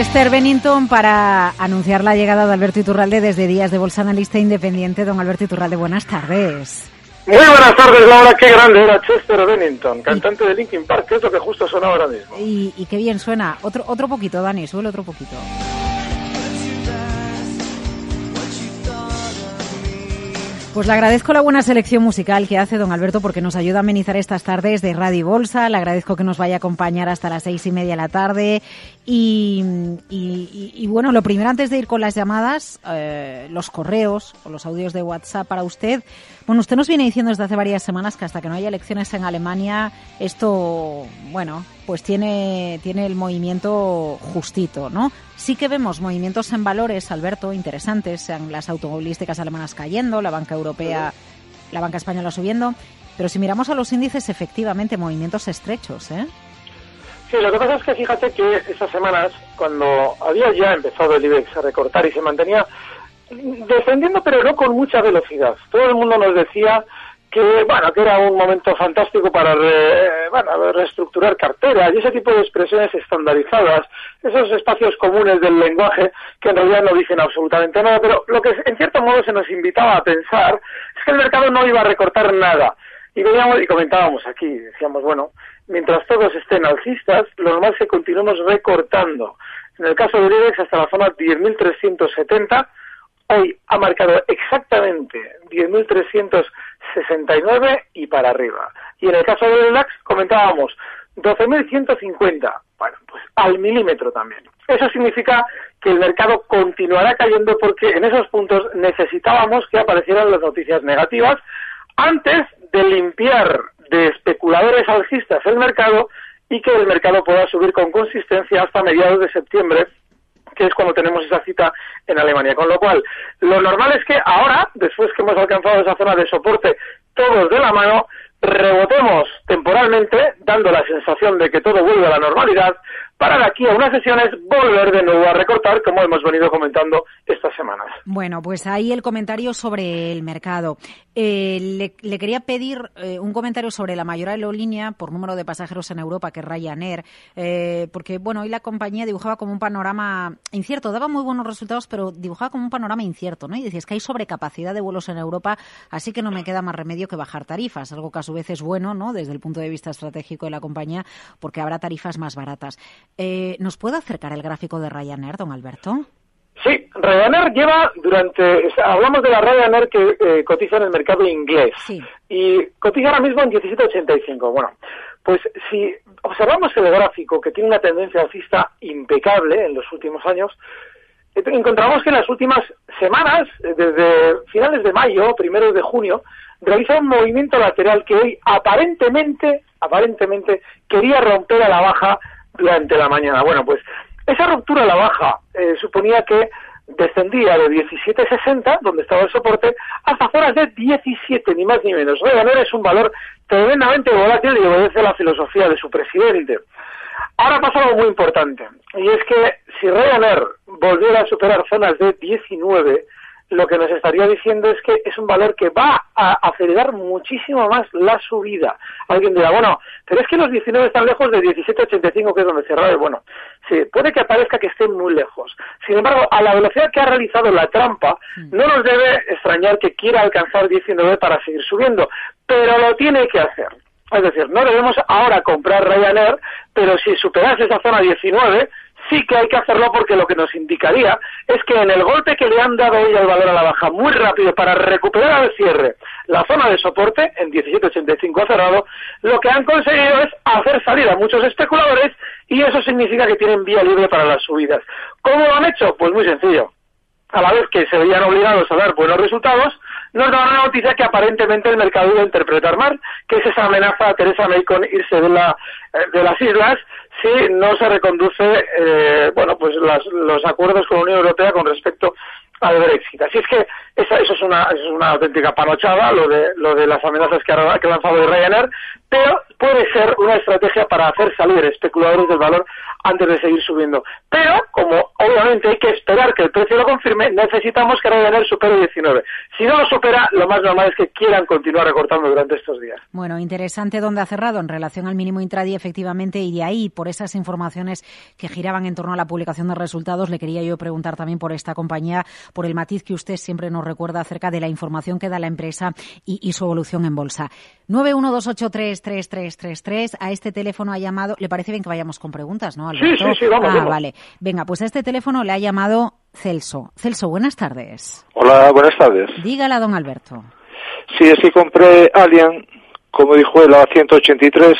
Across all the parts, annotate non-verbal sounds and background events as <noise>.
Chester Bennington para anunciar la llegada de Alberto Iturralde desde Días de Bolsa Analista Independiente. Don Alberto Iturralde, buenas tardes. Muy buenas tardes, Laura. Qué grande era Chester Bennington, cantante de Linkin Park, que es lo que justo suena ahora mismo. Y, y qué bien suena. Otro, otro poquito, Dani, suele otro poquito. Pues le agradezco la buena selección musical que hace don Alberto porque nos ayuda a amenizar estas tardes de Radio Bolsa. Le agradezco que nos vaya a acompañar hasta las seis y media de la tarde. Y, y- y- y bueno, lo primero antes de ir con las llamadas, eh, los correos o los audios de WhatsApp para usted. Bueno, usted nos viene diciendo desde hace varias semanas que hasta que no haya elecciones en Alemania, esto, bueno, pues tiene, tiene el movimiento justito, ¿no? Sí que vemos movimientos en valores, Alberto, interesantes, sean las automovilísticas alemanas cayendo, la banca europea, la banca española subiendo, pero si miramos a los índices, efectivamente, movimientos estrechos, ¿eh? Sí, lo que pasa es que fíjate que esas semanas, cuando había ya empezado el IBEX a recortar y se mantenía descendiendo, pero no con mucha velocidad. Todo el mundo nos decía que, bueno, que era un momento fantástico para re- bueno, reestructurar carteras y ese tipo de expresiones estandarizadas, esos espacios comunes del lenguaje que en realidad no dicen absolutamente nada, pero lo que en cierto modo se nos invitaba a pensar es que el mercado no iba a recortar nada. Y veíamos y comentábamos aquí, decíamos, bueno, mientras todos estén alcistas, lo normal es que continuemos recortando. En el caso del IBEX hasta la zona 10.370, hoy ha marcado exactamente 10.369 y para arriba. Y en el caso del DAX comentábamos 12.150, bueno, pues al milímetro también. Eso significa que el mercado continuará cayendo porque en esos puntos necesitábamos que aparecieran las noticias negativas antes de limpiar de especuladores alcistas el mercado y que el mercado pueda subir con consistencia hasta mediados de septiembre que es cuando tenemos esa cita en Alemania. Con lo cual, lo normal es que ahora, después que hemos alcanzado esa zona de soporte, todos de la mano, rebotemos temporalmente, dando la sensación de que todo vuelve a la normalidad, para de aquí a unas sesiones volver de nuevo a recortar, como hemos venido comentando estas semanas. Bueno, pues ahí el comentario sobre el mercado. Eh, le, quería pedir eh, un comentario sobre la mayor aerolínea por número de pasajeros en Europa, que es Ryanair, eh, porque bueno, hoy la compañía dibujaba como un panorama incierto, daba muy buenos resultados, pero dibujaba como un panorama incierto, ¿no? Y decías que hay sobrecapacidad de vuelos en Europa, así que no me queda más remedio que bajar tarifas, algo que a su vez es bueno, ¿no? Desde el punto de vista estratégico de la compañía, porque habrá tarifas más baratas. Eh, ¿Nos puede acercar el gráfico de Ryanair, don Alberto? Sí, Ryanair lleva durante, hablamos de la Ryanair que eh, cotiza en el mercado inglés Sí. y cotiza ahora mismo en 17.85. Bueno, pues si observamos el gráfico que tiene una tendencia alcista impecable en los últimos años, eh, encontramos que en las últimas semanas, eh, desde finales de mayo, primeros de junio, realiza un movimiento lateral que hoy aparentemente, aparentemente quería romper a la baja durante la mañana. Bueno, pues esa ruptura a la baja eh, suponía que descendía de 17.60, donde estaba el soporte, hasta zonas de 17, ni más ni menos. Ryanair es un valor tremendamente volátil y obedece la filosofía de su presidente. Ahora pasa algo muy importante, y es que si Ryanair volviera a superar zonas de 19, lo que nos estaría diciendo es que es un valor que va a acelerar muchísimo más la subida. Alguien dirá, bueno, pero es que los 19 están lejos de 17.85, que es donde cerraba. Bueno, sí, puede que parezca que estén muy lejos. Sin embargo, a la velocidad que ha realizado la trampa, mm. no nos debe extrañar que quiera alcanzar 19 para seguir subiendo, pero lo tiene que hacer. Es decir, no debemos ahora comprar Ryanair, pero si superase esa zona 19, sí que hay que hacerlo porque lo que nos indicaría es que en el golpe que le han dado hoy al valor a la baja muy rápido para recuperar al cierre la zona de soporte en 17.85 cerrado, lo que han conseguido es hacer salir a muchos especuladores y eso significa que tienen vía libre para las subidas. ¿Cómo lo han hecho? Pues muy sencillo. A la vez que se veían obligados a dar buenos resultados, nos da una noticia que aparentemente el mercado iba a interpretar mal, que es esa amenaza a Teresa May con irse de, la, eh, de las islas si no se reconduce eh, bueno pues los acuerdos con la Unión Europea con respecto al Brexit. Así es que eso, es, una, auténtica panochada, lo de, lo de las amenazas que ha, que lanzado Ryanair, pero puede ser una estrategia para hacer salir especuladores del valor antes de seguir subiendo. Pero, como obviamente hay que esperar que el precio lo confirme, necesitamos que Ryanair supere 19. Si no lo supera, lo más normal es que quieran continuar recortando durante estos días. Bueno, interesante dónde ha cerrado en relación al mínimo intradía, efectivamente, y de ahí, por esas informaciones que giraban en torno a la publicación de resultados, le quería yo preguntar también por esta compañía, por el matiz que usted siempre nos recuerda acerca de la información que da la empresa y, y su evolución en bolsa. 912833333. A este teléfono ha llamado. ¿Le parece bien que vayamos con preguntas, no, Alberto? Sí, sí, sí, vamos, ah, vale. Venga, pues a este teléfono le ha llamado Celso. Celso, buenas tardes. Hola, buenas tardes. Dígala, don Alberto. Sí, es que compré Alien, como dijo él, a 183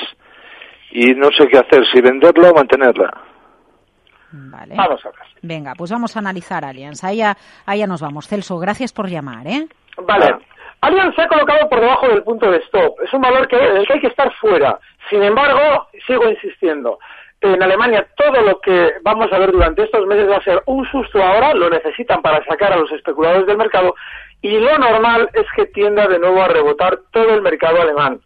y no sé qué hacer, si venderla o mantenerla. Vale. Vamos a ver. Venga, pues vamos a analizar Allianz. Allá, allá nos vamos. Celso, gracias por llamar, ¿eh? Vale. Allianz se ha colocado por debajo del punto de stop. Es un valor que hay que estar fuera. Sin embargo, sigo insistiendo. En Alemania todo lo que vamos a ver durante estos meses va a ser un susto ahora, lo necesitan para sacar a los especuladores del mercado y lo normal es que tienda de nuevo a rebotar todo el mercado alemán.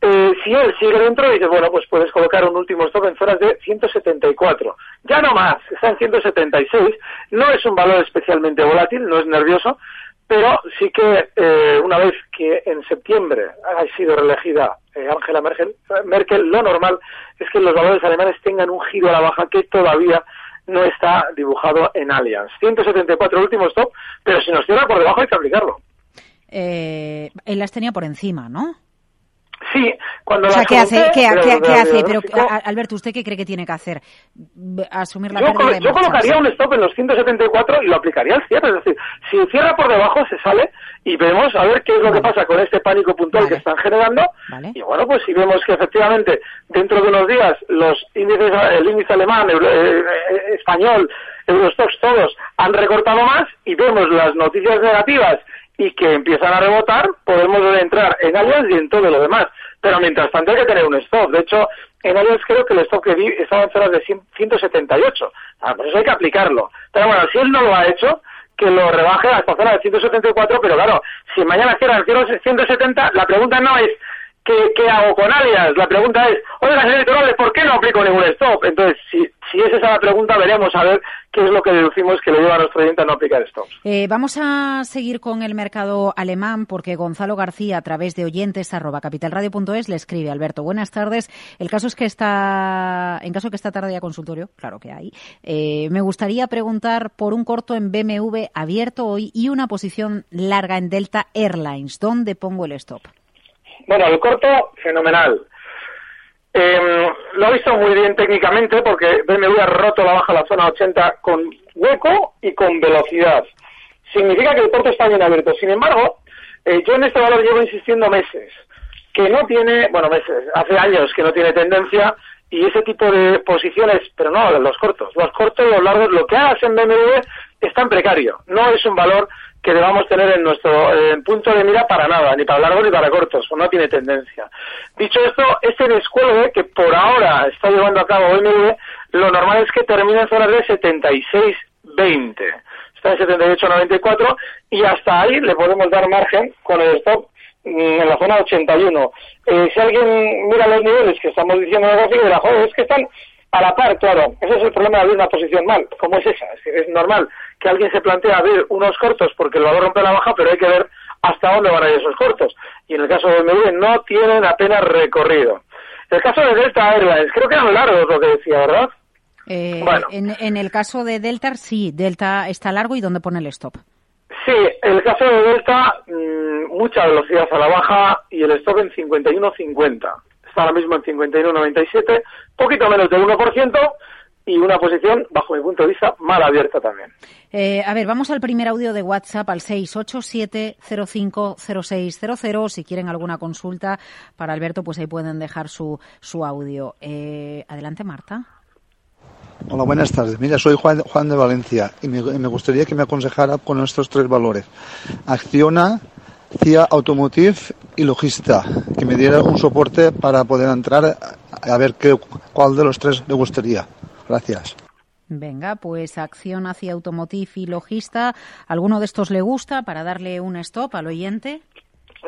Eh, si él sigue dentro, dice, bueno, pues puedes colocar un último stop en zonas de 174. Ya no más, está en 176. No es un valor especialmente volátil, no es nervioso, pero sí que eh, una vez que en septiembre ha sido reelegida eh, Angela Merkel, Merkel, lo normal es que los valores alemanes tengan un giro a la baja que todavía no está dibujado en Allianz. 174 último stop, pero si nos cierra por debajo hay que aplicarlo. Eh, él las tenía por encima, ¿no? Sí, cuando o sea, ¿qué hace? ¿Qué, hace? Pero, Alberto, ¿usted qué cree que tiene que hacer? ¿Asumir la yo, pérdida de Yo colocaría un stop en los 174 y lo aplicaría al cierre. Es decir, si cierra por debajo, se sale y vemos a ver qué es lo que pasa con este pánico puntual vale. que están generando. Vale. Y bueno, pues si vemos que efectivamente dentro de unos días los índices, el índice alemán, el, eh, eh, español, Eurostox, todos han recortado más y vemos las noticias negativas y que empiezan a rebotar, podemos entrar en Allianz y en todo lo demás. Pero mientras tanto hay que tener un stop. De hecho, en Allianz creo que el stop que vi estaba en zonas de 178. Ah, pues eso hay que aplicarlo. Pero bueno, si él no lo ha hecho, que lo rebaje hasta zona de 174, pero claro, si mañana cierra el 170, la pregunta no es ¿qué, hago con alias? La pregunta es, oiga, señor Torales, ¿por qué no aplico ningún stop? Entonces, si, si es esa la pregunta, veremos a ver qué es lo que deducimos que le lleva a nuestro oyente a no aplicar stops. Eh, vamos a seguir con el mercado alemán porque Gonzalo García, a través de oyentes arroba capitalradio.es, le escribe, Alberto, buenas tardes. El caso es que está, en caso que esta tarde haya consultorio, claro que hay, eh, me gustaría preguntar por un corto en BMW abierto hoy y una posición larga en Delta Airlines. ¿Dónde pongo el stop? Bueno, el corto, fenomenal. Eh, lo ha visto muy bien técnicamente porque BMW ha roto la baja la zona 80 con hueco y con velocidad. Significa que el corto está bien abierto. Sin embargo, eh, yo en este valor llevo insistiendo meses, que no tiene, bueno, meses, hace años que no tiene tendencia y ese tipo de posiciones, pero no los cortos, los cortos, los largos, lo que hagas en BMW es tan precario. No es un valor que debamos tener en nuestro punto de mira para nada, ni para largos ni para cortos, no tiene tendencia. Dicho esto, este descuelgue que por ahora está llevando a cabo BMW, lo normal es que termine en zonas de 76-20. Está en 78-94 y hasta ahí le podemos dar margen con el stop mm, en la zona 81. Eh, si alguien mira los niveles que estamos diciendo en el gráfico, dirá, joder, es que están a la par, claro, ese es el problema de abrir una posición mal, como es esa. Es, normal que alguien se plantee abrir unos cortos porque el valor rompe la baja, pero hay que ver hasta dónde van a ir esos cortos. Y en el caso de BMW no tienen apenas recorrido. El caso de Delta Airlines, creo que eran largos lo que decía, ¿verdad? Eh, en, el caso de Delta, sí, Delta está largo y ¿dónde pone el stop? Sí, el caso de Delta, mm, mucha velocidad a la baja y el stop en 51.50. Está ahora mismo en 51.97, poquito menos del 1% y una posición, bajo mi punto de vista, mal abierta también. Eh, a ver, vamos al primer audio de WhatsApp al 687-050600. Si quieren alguna consulta para Alberto, pues ahí pueden dejar su, su audio. Eh, adelante, Marta. Hola, buenas tardes. Mira, soy Juan, Juan de Valencia y me, me, gustaría que me aconsejara con estos tres valores. Acciona, CIA Automotive y Logista, que me diera un soporte para poder entrar a ver qué, cuál de los tres le gustaría. Gracias. Venga, pues acción hacia Automotive y Logista. ¿Alguno de estos le gusta para darle un stop al oyente?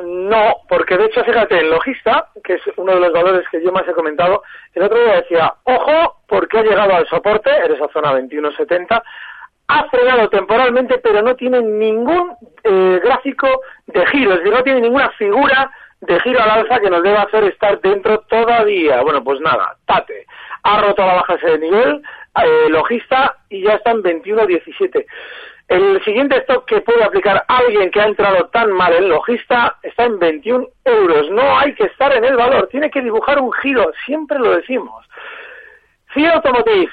No, porque de hecho, fíjate, el logista, que es uno de los valores que yo más he comentado, el otro día decía, ojo, porque ha llegado al soporte, en esa zona 21.70, ha frenado temporalmente, pero no tiene ningún eh, gráfico de giro, es decir, no tiene ninguna figura de giro al alza que nos deba hacer estar dentro todavía. Bueno, pues nada, tate. Ha roto la baja ese nivel, eh, logista, y ya está en 21.17. El siguiente stock que puede aplicar alguien que ha entrado tan mal en logista está en 21 euros. No hay que estar en el valor, tiene que dibujar un giro, siempre lo decimos. CIE Automotive,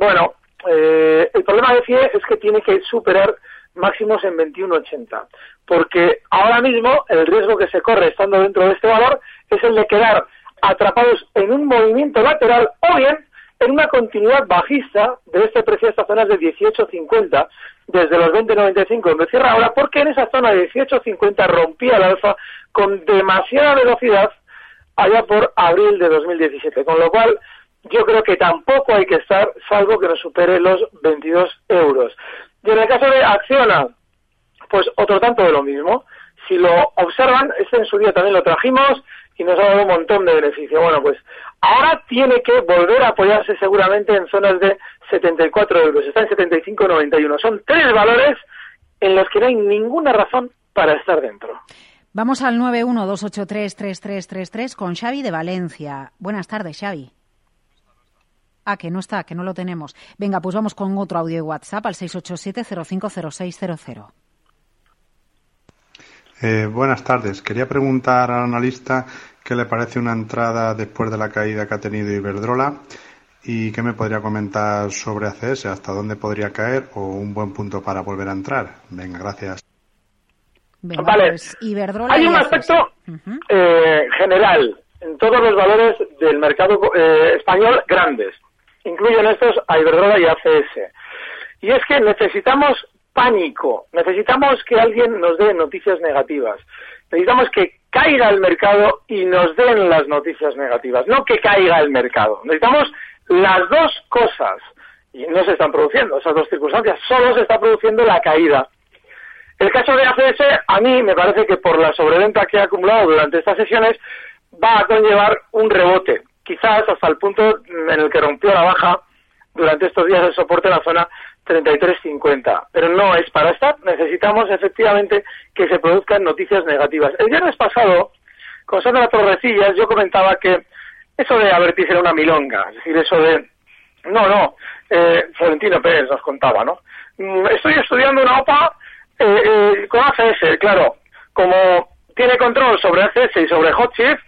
bueno, eh, el problema de CIE es que tiene que superar máximos en 21.80, porque ahora mismo el riesgo que se corre estando dentro de este valor es el de quedar atrapados en un movimiento lateral o bien en una continuidad bajista de este precio a estas zonas de 18.50 desde los 20.95 donde cierra ahora porque en esa zona de 18.50 rompía el alfa con demasiada velocidad allá por abril de 2017 con lo cual yo creo que tampoco hay que estar salvo que nos supere los 22 euros y en el caso de Acciona pues otro tanto de lo mismo si lo observan este en su día también lo trajimos y nos ha dado un montón de beneficio. Bueno, pues ahora tiene que volver a apoyarse seguramente en zonas de 74 euros. Está en 75,91. Son tres valores en los que no hay ninguna razón para estar dentro. Vamos al 912833333 con Xavi de Valencia. Buenas tardes, Xavi. Ah, que no está, que no lo tenemos. Venga, pues vamos con otro audio de WhatsApp al 687-050600. Eh, buenas tardes. Quería preguntar al analista qué le parece una entrada después de la caída que ha tenido Iberdrola y qué me podría comentar sobre ACS, hasta dónde podría caer o un buen punto para volver a entrar. Venga, gracias. vale. Pues Hay un aspecto eh, general en todos los valores del mercado eh, español grandes. Incluyen estos a Iberdrola y ACS. Y es que necesitamos pánico. Necesitamos que alguien nos dé noticias negativas. Necesitamos que caiga el mercado y nos den las noticias negativas, no que caiga el mercado. Necesitamos las dos cosas. Y no se están produciendo esas dos circunstancias, solo se está produciendo la caída. El caso de ACS, a mí me parece que por la sobreventa que ha acumulado durante estas sesiones, va a conllevar un rebote, quizás hasta el punto en el que rompió la baja durante estos días el soporte en la zona 33.50. Pero no es para estar. Necesitamos efectivamente que se produzcan noticias negativas. El viernes pasado, con Sandra Torrecillas, yo comentaba que eso de Avertis era una milonga. Es decir, eso de. No, no. Eh, Florentino Pérez nos contaba, ¿no? Mm, estoy estudiando una OPA eh, eh, con ACS, claro. Como tiene control sobre ACS y sobre HotChip,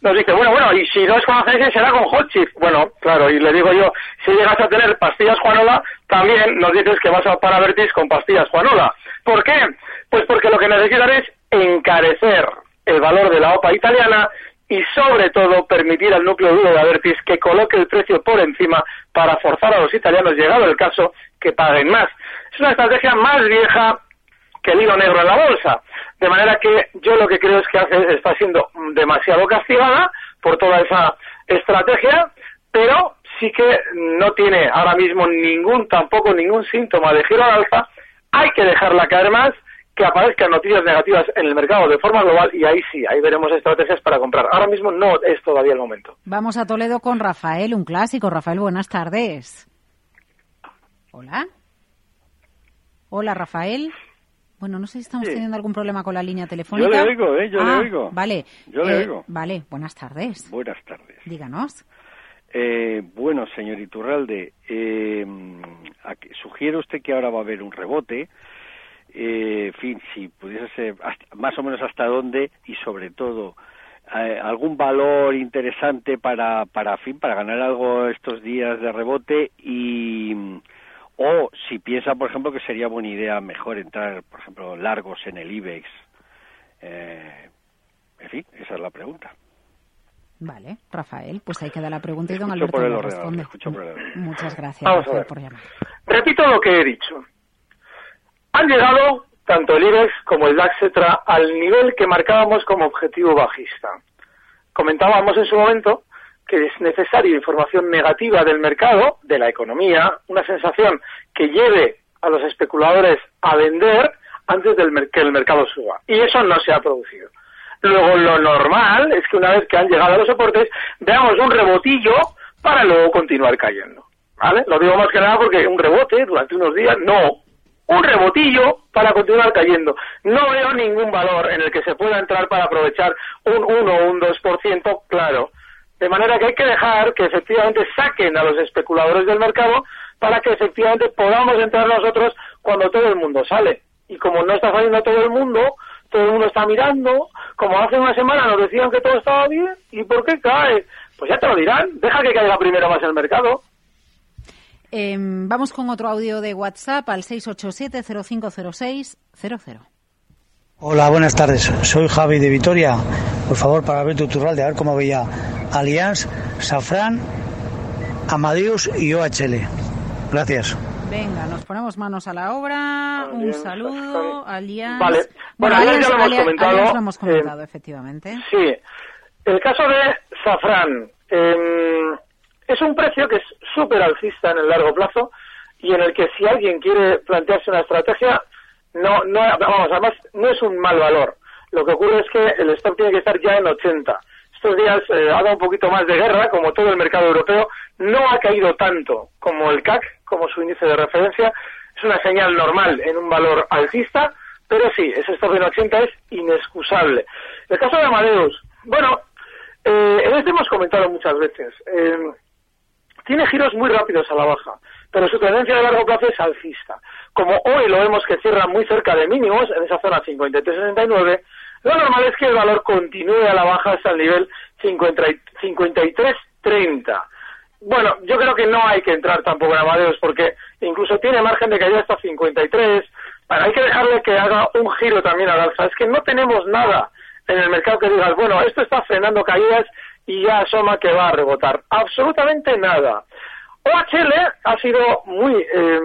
nos dice, bueno, bueno, y si no es con ACS será con Hot Bueno, claro, y le digo yo, si llegas a tener pastillas Juanola, también nos dices que vas a para Vertis con pastillas Juanola. ¿Por qué? Pues porque lo que necesitan es encarecer el valor de la OPA italiana y sobre todo permitir al núcleo duro de Avertis que coloque el precio por encima para forzar a los italianos, llegado el caso, que paguen más. Es una estrategia más vieja el hilo negro en la bolsa. De manera que yo lo que creo es que hace, está siendo demasiado castigada por toda esa estrategia, pero sí que no tiene ahora mismo ningún, tampoco ningún síntoma de giro al alza. Hay que dejarla caer más, que aparezcan noticias negativas en el mercado de forma global y ahí sí, ahí veremos estrategias para comprar. Ahora mismo no es todavía el momento. Vamos a Toledo con Rafael, un clásico. Rafael, buenas tardes. Hola. Hola, Rafael. Bueno, no sé si estamos teniendo algún problema con la línea telefónica. Yo le oigo, ¿eh? Yo le Ah, oigo. Vale. Yo le Eh, oigo. Vale, buenas tardes. Buenas tardes. Díganos. Eh, bueno, señor Iturralde, eh, sugiere usted que ahora va a haber un rebote. Eh, en fin, si pudiese ser hasta- más o menos hasta dónde y sobre todo algún valor interesante para, para, fin, para ganar algo estos días de rebote y o si piensa, por ejemplo, que sería buena idea mejor entrar, por ejemplo, largos en el IBEX. Eh, en fin, esa es la pregunta. Vale, Rafael, pues ahí queda la pregunta y don Alberto por el responde. por el. Muchas gracias, Vamos a Rafael, ver. por llamar. Repito lo que he dicho. Han llegado tanto el IBEX como el DAX etcétera, al nivel que marcábamos como objetivo bajista. Comentábamos en su momento que es necesaria información negativa del mercado, de la economía, una sensación que lleve a los especuladores a vender antes del que el mercado suba. Y eso no se ha producido. Luego, lo normal es que una vez que han llegado a los soportes, veamos un rebotillo para luego continuar cayendo. ¿Vale? Lo digo más que nada porque un rebote durante unos días, no. Un rebotillo para continuar cayendo. No veo ningún valor en el que se pueda entrar para aprovechar un 1 o un 2%, claro. De manera que hay que dejar que efectivamente saquen a los especuladores del mercado para que efectivamente podamos entrar nosotros cuando todo el mundo sale. Y como no está saliendo todo el mundo, todo el mundo está mirando, como hace una semana nos decían que todo estaba bien, ¿y por qué cae? Pues ya te lo dirán, deja que caiga primero más el mercado. Eh, vamos con otro audio de WhatsApp al 687-050600. Hola, buenas tardes. Soy Javi de Vitoria. Por favor, para ver tu turral, de ver cómo veía Allianz, Safran, Amadeus y OHL. Gracias. Venga, nos ponemos manos a la obra. Un saludo, Alianza. Vale. Bueno, Allianz ya lo hemos comentado. lo hemos comentado, Eh, efectivamente. Sí. El caso de Safran eh, es un precio que es súper alcista en el largo plazo y en el que si alguien quiere plantearse una estrategia, no, no, vamos, además no es un mal valor. Lo que ocurre es que el stock tiene que estar ya en 80. Estos días eh, ha dado un poquito más de guerra, como todo el mercado europeo, no ha caído tanto como el CAC, como su índice de referencia. Es una señal normal en un valor alcista, pero sí, ese stop en 80 es inexcusable. El caso de Amadeus, bueno, eh, en este hemos comentado muchas veces. eh, tiene giros muy rápidos a la baja, pero su tendencia de largo plazo es alcista. Como hoy lo vemos que cierra muy cerca de mínimos, en esa zona 53.69, lo normal es que el valor continúe a la baja hasta el nivel 50 y- 53.30. Bueno, yo creo que no hay que entrar tampoco en Amadeus porque incluso tiene margen de caída hasta 53. Bueno, hay que dejarle que haga un giro también al alza. Es que no tenemos nada en el mercado que digas, bueno, esto está frenando caídas y ya asoma que va a rebotar. Absolutamente nada. OHL ha sido muy eh,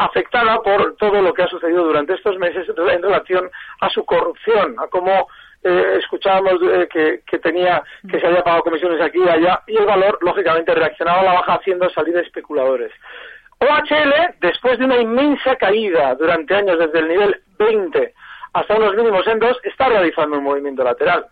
afectada por todo lo que ha sucedido durante estos meses en relación a su corrupción, a cómo eh, escuchábamos eh, que, que tenía que se había pagado comisiones aquí y allá y el valor lógicamente reaccionaba a la baja haciendo salir especuladores. OHL, después de una inmensa caída durante años desde el nivel 20 hasta unos mínimos en 2, está realizando un movimiento lateral.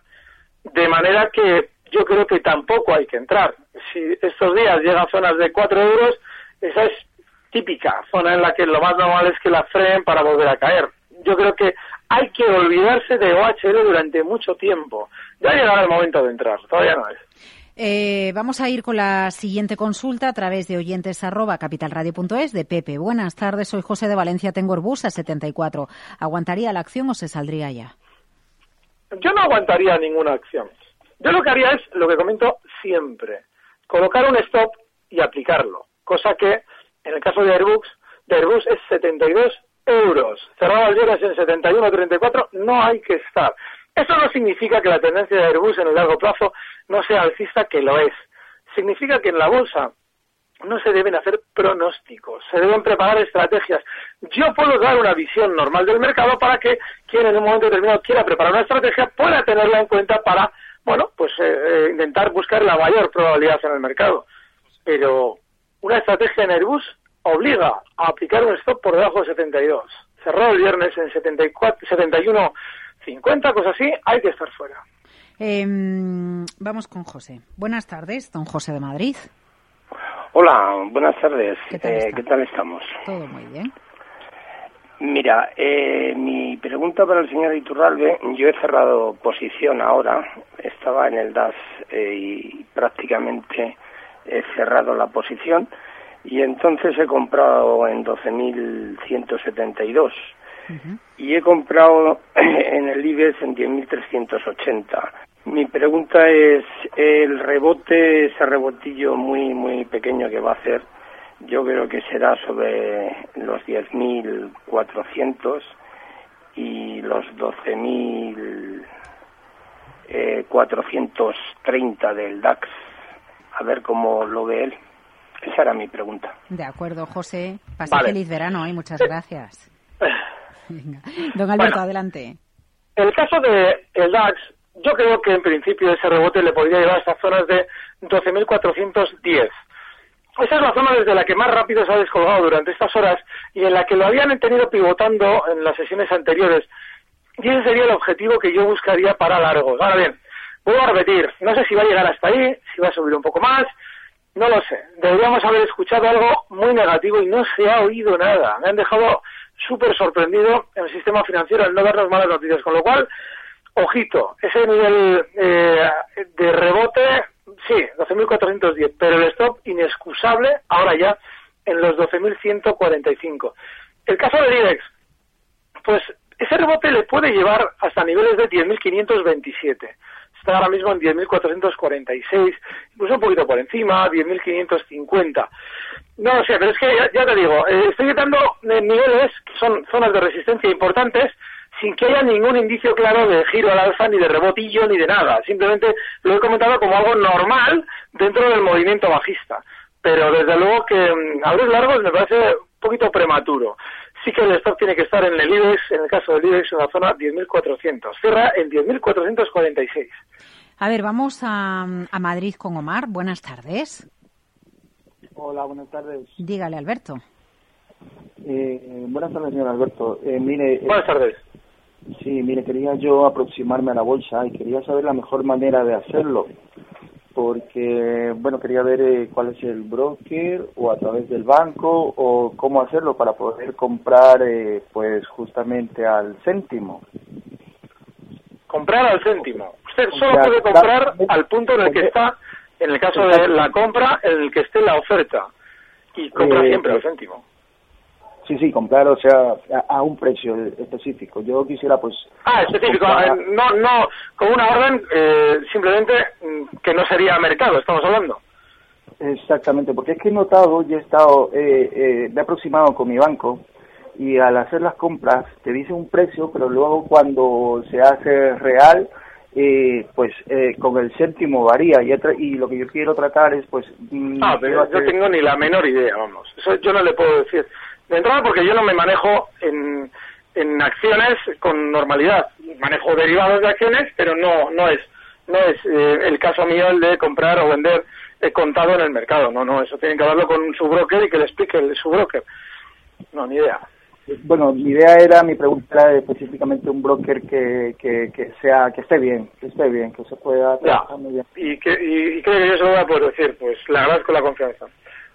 De manera que yo creo que tampoco hay que entrar. Si estos días llega a zonas de 4 euros, esa es típica zona en la que lo más normal es que la freen para volver a caer. Yo creo que hay que olvidarse de OHL durante mucho tiempo. Ya llegará el momento de entrar, todavía no es. Eh, vamos a ir con la siguiente consulta a través de oyentes arroba capitalradio.es de Pepe. Buenas tardes, soy José de Valencia, tengo Orbus a 74. ¿Aguantaría la acción o se saldría ya? Yo no aguantaría ninguna acción. Yo lo que haría es lo que comento siempre, colocar un stop y aplicarlo, cosa que en el caso de Airbus, Airbus es 72 euros. El viernes en 71,34 no hay que estar. Eso no significa que la tendencia de Airbus en el largo plazo no sea alcista, que lo es. Significa que en la bolsa no se deben hacer pronósticos, se deben preparar estrategias. Yo puedo dar una visión normal del mercado para que quien en un momento determinado quiera preparar una estrategia pueda tenerla en cuenta para, bueno, pues eh, eh, intentar buscar la mayor probabilidad en el mercado. Pero una estrategia en Airbus obliga a aplicar un stop por debajo de 72. cerró el viernes en 74, 71, 50, cosas así, hay que estar fuera. Em, vamos con José. Buenas tardes, don José de Madrid. Hola, buenas tardes. ¿Qué tal, Eh, ¿qué tal estamos? Todo muy bien. Mira, eh, mi pregunta para el señor Iturralbe, yo he cerrado posición ahora, estaba en el DAS eh, y prácticamente he cerrado la posición y entonces he comprado en 12.172 y he comprado <clears throat> en el IBEX en 10.380. Mi pregunta es, el rebote, ese rebotillo muy, muy pequeño que va a hacer, yo creo que será sobre los 10.400 y los 12.430 del DAX. A ver cómo lo ve él. Esa era mi pregunta. De acuerdo, José. Pase Vale. feliz verano y muchas gracias. <laughs> Venga. Don Alberto, Bueno. adelante. El caso de el DAX, yo creo que en principio ese rebote le podría llevar a estas zonas de 12.410. Esa es la zona desde la que más rápido se ha descolgado durante estas horas y en la que lo habían tenido pivotando en las sesiones anteriores. Y ese sería el objetivo que yo buscaría para largos. Ahora bien, vuelvo a repetir, no sé si va a llegar hasta ahí, si va a subir un poco más, no lo sé. Deberíamos haber escuchado algo muy negativo y no se ha oído nada. Me han dejado súper sorprendido en el sistema financiero al no darnos malas noticias, con lo cual, ojito, ese nivel eh, de rebote, sí, 12.410, pero el stop inexcusable ahora ya en los 12.145. El caso del IBEX, pues ese rebote le puede llevar hasta niveles de 10.527. Está ahora mismo en 10.446, incluso un poquito por encima, 10.550. No lo sé, pero es que ya, te digo, eh, estoy quitando eh, niveles que son zonas de resistencia importantes sin que haya ningún indicio claro de giro al alza, ni de rebotillo, ni de nada. Simplemente lo he comentado como algo normal dentro del movimiento bajista. Pero desde luego que mm, abrir largos me parece un poquito prematuro. Sí que el stop tiene que estar en el IBEX, en el caso del IBEX, en la zona 10.400. Cierra en 10.446. A ver, vamos a, a Madrid con Omar. Buenas tardes. Hola, buenas tardes. Dígale, Alberto. Eh, buenas tardes, señor Alberto. Eh, mire, eh, Buenas tardes. sí, mire, quería yo aproximarme a la bolsa y quería saber la mejor manera de hacerlo. Porque, bueno, quería ver eh, cuál es el broker o a través del banco o cómo hacerlo para poder comprar, eh, pues, justamente al céntimo. Comprar al céntimo. Usted solo Comprar- puede comprar al punto en el que está, en el caso de la compra, en el que esté la oferta. Y compra Eh, siempre eh, al céntimo. Sí, sí, comprar, o sea, a, a un precio específico. Yo quisiera, pues... Ah, específico. comprar- eh, No, no, con una orden eh, simplemente mm, que no sería mercado, estamos hablando. Exactamente, porque es que he notado y he estado, eh, eh, me he aproximado con mi banco y al hacer las compras te dice un precio, pero luego cuando se hace real, eh, pues eh, con el céntimo varía y, y lo que yo quiero tratar es pues... mm, Ah, pero yo hacer- tengo ni la menor idea, vamos. Eso yo no le puedo decir. De entrada porque yo no me manejo en, en acciones con normalidad. Manejo derivados de acciones, pero no no es no es eh, el caso mío el de comprar o vender eh, contado en el mercado. No, no, eso tienen que hablarlo con su broker y que le explique el, su broker. No, ni idea. Bueno, mi idea era, mi pregunta era específicamente un broker que, que, que sea, que esté bien, que esté bien, que se pueda trabajar muy bien. Y que y, y creo que yo se lo voy a poder decir, pues le agradezco la confianza,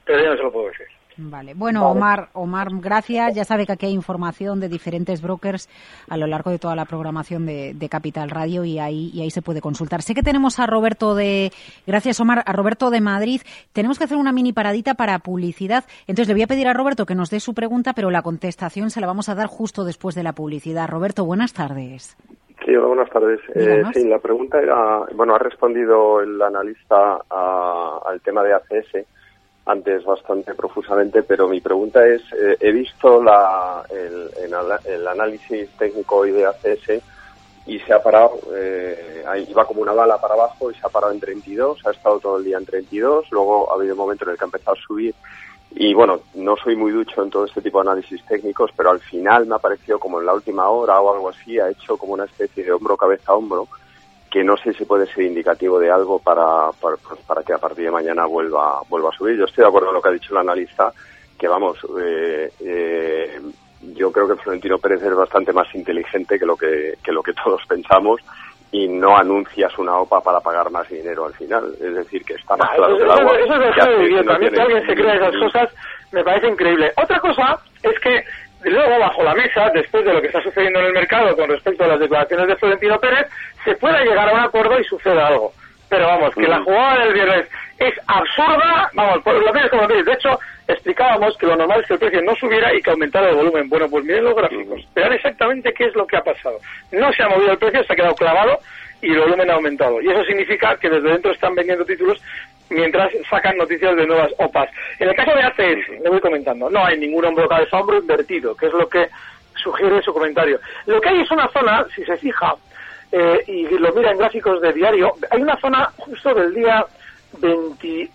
pero yo no se lo puedo decir. Vale. Bueno, Omar, Omar, gracias. Ya sabe que aquí hay información de diferentes brokers a lo largo de toda la programación de, de Capital Radio y ahí, y ahí se puede consultar. Sé que tenemos a Roberto de, gracias Omar, a Roberto de Madrid. Tenemos que hacer una mini paradita para publicidad. Entonces le voy a pedir a Roberto que nos dé su pregunta, pero la contestación se la vamos a dar justo después de la publicidad. Roberto, buenas tardes. Sí, hola, buenas tardes. Eh, sí, la pregunta era, bueno, ha respondido el analista a- al tema de ACS antes bastante profusamente, pero mi pregunta es, eh, he visto la, el, el análisis técnico hoy de ACS y se ha parado, eh, iba como una bala para abajo y se ha parado en 32, ha estado todo el día en 32, luego ha habido un momento en el que ha empezado a subir. Y bueno, no soy muy ducho en todo este tipo de análisis técnicos, pero al final me ha parecido como en la última hora o algo así, ha hecho como una especie de hombro, cabeza, hombro, que no sé si puede ser indicativo de algo para, para, para que a partir de mañana vuelva, vuelva a subir. Yo estoy de acuerdo con lo que ha dicho el analista, que vamos, eh, eh, yo creo que Florentino Pérez es bastante más inteligente que lo que, que lo que <laughs> todos pensamos y no anuncias una OPA para pagar más dinero al final. Es decir, que está más Ah, claro eso, que el agua. eso- eso es que idiota. A mí que alguien se crea esas cosas me parece increíble. Otra cosa es que luego bajo la mesa, después de lo que está sucediendo en el mercado con respecto a las declaraciones de Florentino Pérez, se pueda llegar a un acuerdo y suceda algo. Pero vamos, que la jugada del viernes es absurda, vamos, por lo menos como veis. De hecho, explicábamos que lo normal es que el precio no subiera y que aumentara el volumen. Bueno, pues miren los gráficos. Vean exactamente qué es lo que ha pasado. No se ha movido el precio, se ha quedado clavado y el volumen ha aumentado. Y eso significa que desde dentro están vendiendo títulos mientras sacan noticias de nuevas OPAs. En el caso de ACS, le voy comentando, no hay ningún hombro cabeza hombro invertido, que es lo que sugiere su comentario. Lo que hay es una zona, si se fija, eh, y lo mira en gráficos de diario, hay una zona justo del día 20,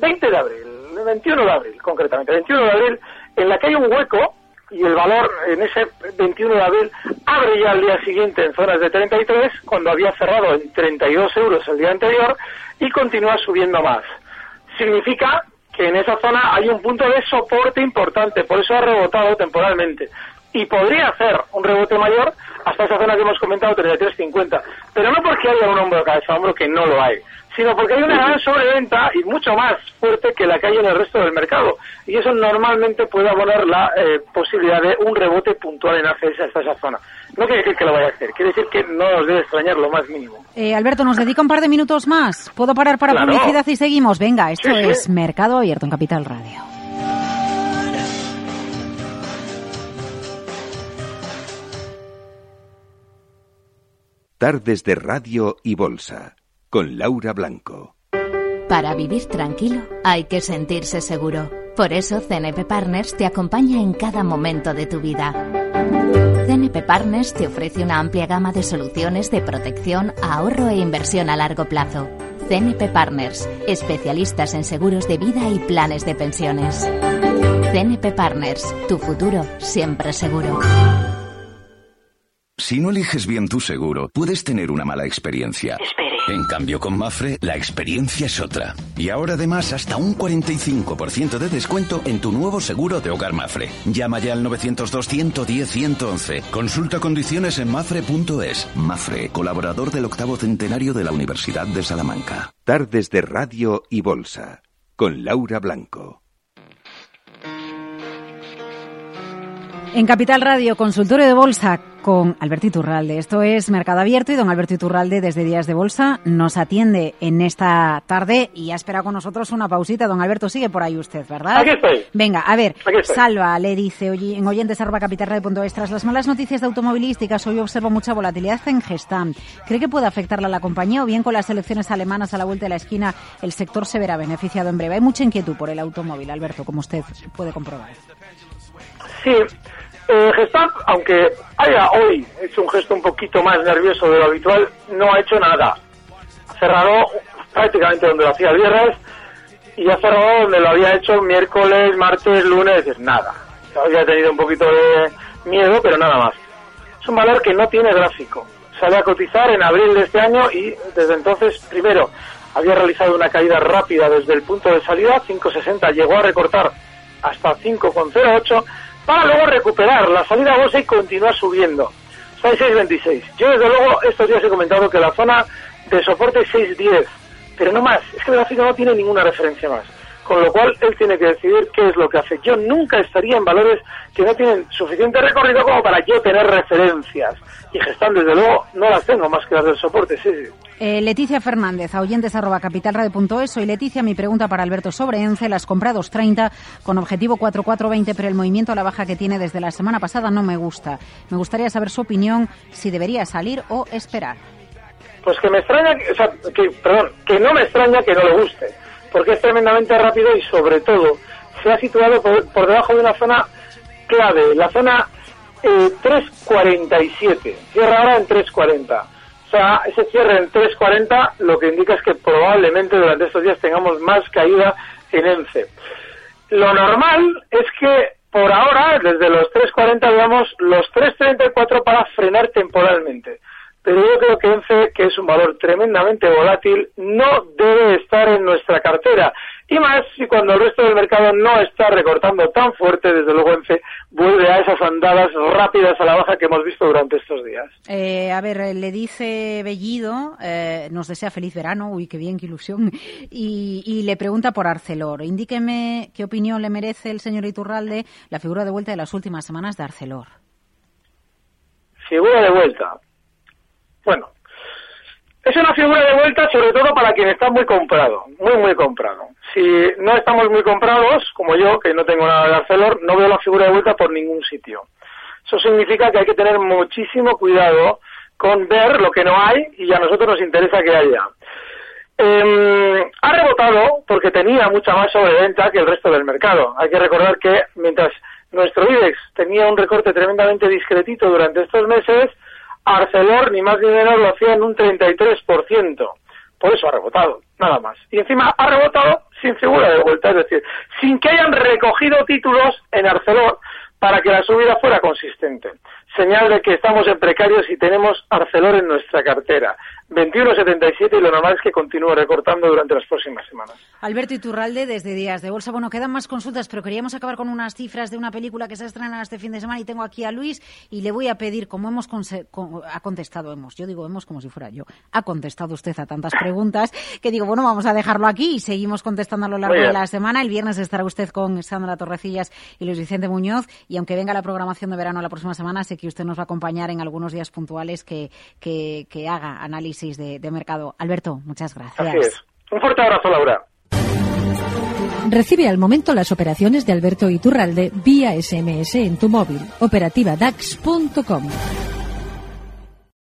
20 de abril, 21 de abril concretamente, 21 de abril, en la que hay un hueco y el valor en ese 21 de abril abre ya al día siguiente en zonas de 33 cuando había cerrado en 32 euros el día anterior y continúa subiendo más. Significa que en esa zona hay un punto de soporte importante, por eso ha rebotado temporalmente. Y podría hacer un rebote mayor hasta esa zona que hemos comentado, 33.50. Pero no porque haya un hombro cabeza a hombro, que no lo hay, sino porque hay una gran sobreventa y mucho más fuerte que la que hay en el resto del mercado. Y eso normalmente puede abonar la eh, posibilidad de un rebote puntual en ACS hasta esa zona. No quiere decir que lo vaya a hacer, quiere decir que no nos debe extrañar lo más mínimo. Eh, Alberto, ¿nos dedica un par de minutos más? ¿Puedo parar para Claro. publicidad y seguimos? Venga, esto Sí, sí. es Mercado Abierto en Capital Radio. Tardes de Radio y Bolsa, con Laura Blanco. Para vivir tranquilo hay que sentirse seguro. Por eso CNP Partners te acompaña en cada momento de tu vida. CNP Partners te ofrece una amplia gama de soluciones de protección, ahorro e inversión a largo plazo. CNP Partners, especialistas en seguros de vida y planes de pensiones. CNP Partners, tu futuro siempre seguro. Si no eliges bien tu seguro, puedes tener una mala experiencia. En cambio, con Mafre, la experiencia es otra. Y ahora además hasta un 45% de descuento en tu nuevo seguro de hogar Mafre. Llama ya al 902-110-111. Consulta condiciones en mafre.es. Mafre, colaborador del octavo centenario de la Universidad de Salamanca. Tardes de Radio y Bolsa, con Laura Blanco. En Capital Radio, consultorio de bolsa con Alberto Iturralde. Esto es Mercado Abierto y don Alberto Iturralde desde Días de Bolsa nos atiende en esta tarde y ha esperado con nosotros una pausita. Don Alberto, sigue por ahí usted, ¿verdad? Aquí estoy. Venga, a ver. Salva le dice oye, en oyentes arroba tras las malas noticias de automovilísticas hoy observo mucha volatilidad en Gestam. ¿Cree que puede afectarla a la compañía o bien con las elecciones alemanas a la vuelta de la esquina el sector se verá beneficiado en breve? Hay mucha inquietud por el automóvil, Alberto, como usted puede comprobar. Sí, eh, Gestamp, aunque haya hoy hecho un gesto un poquito más nervioso de lo habitual, no ha hecho nada. Cerrado prácticamente donde lo hacía el viernes y ha cerrado donde lo había hecho miércoles, martes, lunes, es nada. Había tenido un poquito de miedo, pero nada más. Es un valor que no tiene gráfico. Sale a cotizar en abril de este año y desde entonces, primero, había realizado una caída rápida desde el punto de salida, 5.60, llegó a recortar hasta 5,08 para luego recuperar la salida a bolsa y continuar subiendo. En 6,26. Yo desde luego estos días he comentado que la zona de soporte es 6,10, pero no más, es que el gráfico no tiene ninguna referencia más. Con lo cual él tiene que decidir qué es lo que hace. Yo nunca estaría en valores que no tienen suficiente recorrido como para yo tener referencias. Y Gestam, desde luego, no las tengo más que las del soporte, sí, sí. Eh, Leticia Fernández, oyentes arroba capitalradio.es. Soy Leticia. Mi pregunta para Alberto sobre ENCE. Las compré a 2.30 con objetivo 4.420, pero el movimiento a la baja que tiene desde la semana pasada no me gusta. Me gustaría saber su opinión, si debería salir o esperar. Pues que me extraña, o sea, que, perdón, que no me extraña que no le guste, porque es tremendamente rápido y sobre todo se ha situado por, por debajo de una zona clave, la zona eh, 347, cierra ahora en 340. Ese cierre en 340 lo que indica es que probablemente durante estos días tengamos más caída en ENCE. Lo normal es que por ahora, desde los 3.40, veamos los 3.34 para frenar temporalmente. Pero yo creo que ENCE, que es un valor tremendamente volátil, no debe estar en nuestra cartera. Y más si cuando el resto del mercado no está recortando tan fuerte, desde luego ENCE vuelve a esas andadas rápidas a la baja que hemos visto durante estos días. Eh, a ver, le dice Bellido, eh, nos desea feliz verano, uy, qué bien, qué ilusión, y, y, le pregunta por Arcelor. Indíqueme qué opinión le merece el señor Iturralde la figura de vuelta de las últimas semanas de Arcelor. Figura de vuelta. Bueno, es una figura de vuelta sobre todo para quien está muy comprado, muy, muy comprado. Si no estamos muy comprados, como yo, que no tengo nada de Arcelor, no veo la figura de vuelta por ningún sitio. Eso significa que hay que tener muchísimo cuidado con ver lo que no hay y a nosotros nos interesa que haya. Eh, ha rebotado porque tenía mucha más sobreventa que el resto del mercado. Hay que recordar que mientras nuestro IBEX tenía un recorte tremendamente discretito durante estos meses, Arcelor, ni más ni menos, lo hacía en un 33%. Por eso ha rebotado, nada más. Y encima ha rebotado sin figura de vuelta, es decir, sin que hayan recogido títulos en Arcelor para que la subida fuera consistente. Señal de que estamos en precarios y tenemos Arcelor en nuestra cartera. 21,77 y lo normal es que continúe recortando durante las próximas semanas. Alberto Iturralde, desde Días de Bolsa. Bueno, quedan más consultas, pero queríamos acabar con unas cifras de una película que se estrena este fin de semana y tengo aquí a Luis y le voy a pedir, como hemos ha contestado, hemos, yo digo hemos como si fuera yo, ha contestado usted a tantas preguntas que digo, bueno, vamos a dejarlo aquí y seguimos contestando a lo largo de la semana. El viernes estará usted con Sandra Torrecillas y Luis Vicente Muñoz y aunque venga la programación de verano la próxima semana, sé que usted nos va a acompañar en algunos días puntuales que, que, que haga análisis de, mercado. Alberto, muchas gracias. Así es. Un fuerte abrazo, Laura. Recibe al momento las operaciones de Alberto Iturralde vía SMS en tu móvil. Operativa DAX.com.